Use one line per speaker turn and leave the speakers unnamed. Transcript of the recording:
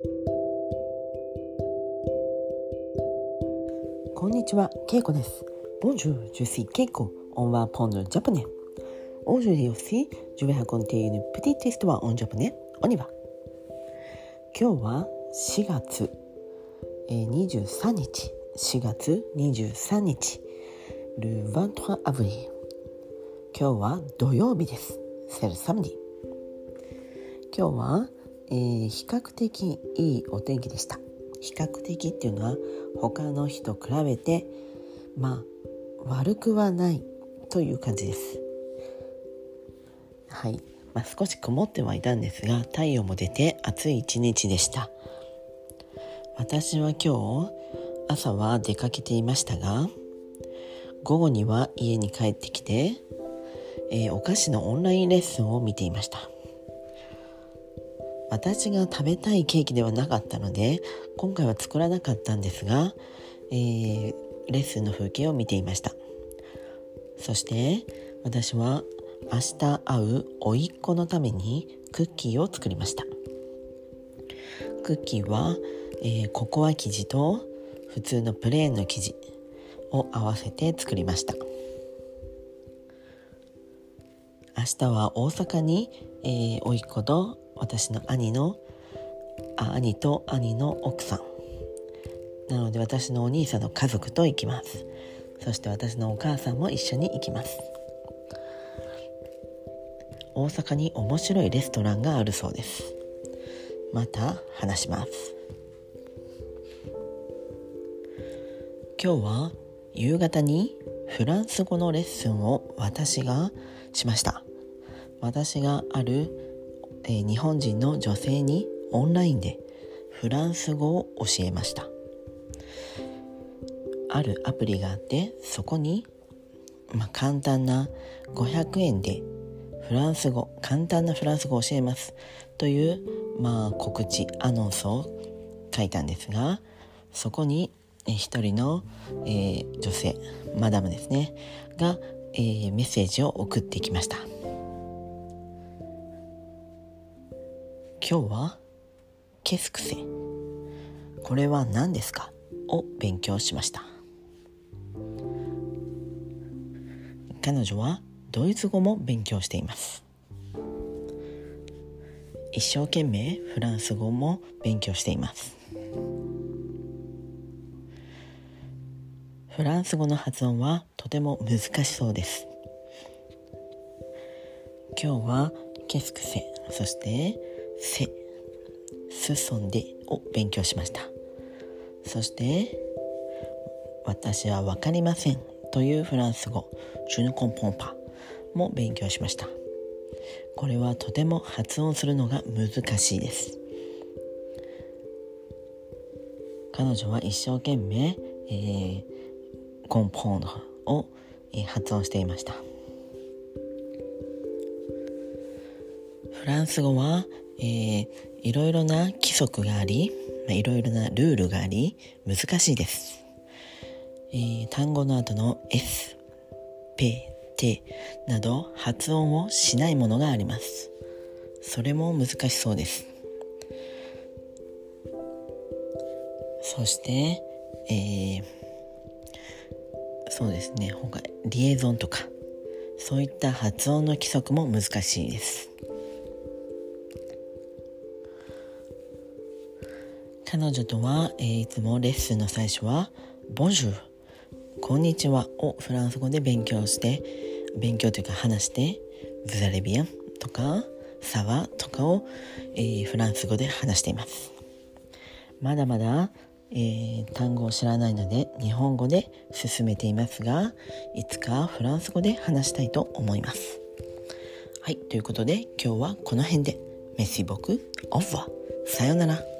こんにちは、ケイコです。Bonjour, je suis Keiko. On va apprendre le japonais. Aujourd'hui aussi, je vais raconter une petite histoire en japonais. On y va. 今日は4月23日。4月23日。Le 23 avril。今日は土曜日です。C'est le samedi。今日は、えー、比較的いいお天気でした。比較的っていうのは他の日と比べてまあ悪くはないという感じです。はい、まあ、少し曇ってはいたんですが太陽も出て暑い一日でした。私は今日朝は出かけていましたが午後には家に帰ってきて、えー、お菓子のオンラインレッスンを見ていました。私が食べたいケーキではなかったので今回は作らなかったんですが、えー、レッスンの風景を見ていました。そして私は明日会う甥っ子のためにクッキーを作りました。クッキーは、えー、ココア生地と普通のプレーンの生地を合わせて作りました。明日は大阪に、えー、甥っ子と私の兄のあ兄と兄の奥さん。なので私のお兄さんの家族と行きます。そして私のお母さんも一緒に行きます。大阪に面白いレストランがあるそうです。また話します。今日は夕方にフランス語のレッスンを私がしました。私があるえー、日本人の女性にオンラインでフランス語を教えましたあるアプリがあってそこに、まあ、簡単な500円でフランス語簡単なフランス語を教えますという、まあ、告知アナウンスを書いたんですがそこに一人の、えー、女性マダムですねが、えー、メッセージを送ってきました。今日は？ケスクセこれは何ですか？を勉強しました。彼女はドイツ語も勉強しています。一生懸命フランス語も勉強しています。フランス語の発音はとても難しそうです。今日はケスクセそしてせ、すそんでを勉強しました。そして、私はわかりませんというフランス語、ジュヌコンポンパも勉強しました。これはとても発音するのが難しいです。彼女は一生懸命、えー、コンポンドを、えー、発音していました。フランス語は、えー、いろいろな規則があり、いろいろなルールがあり難しいです、えー、単語の後の S、P、T など発音をしないものがあります。それも難しそうです。そして、えー、そうですね。他リエゾンとかそういった発音の規則も難しいです。彼女とは、えー、いつもレッスンの最初は「ボンジュール」「こんにちは」をフランス語で勉強して勉強というか話して「ブザレビアン」とか「サワ」とかを、えー、フランス語で話しています。まだまだ、えー、単語を知らないので日本語で進めていますがいつかフランス語で話したいと思います。はいということで今日はこの辺で。メシボクオファさようなら。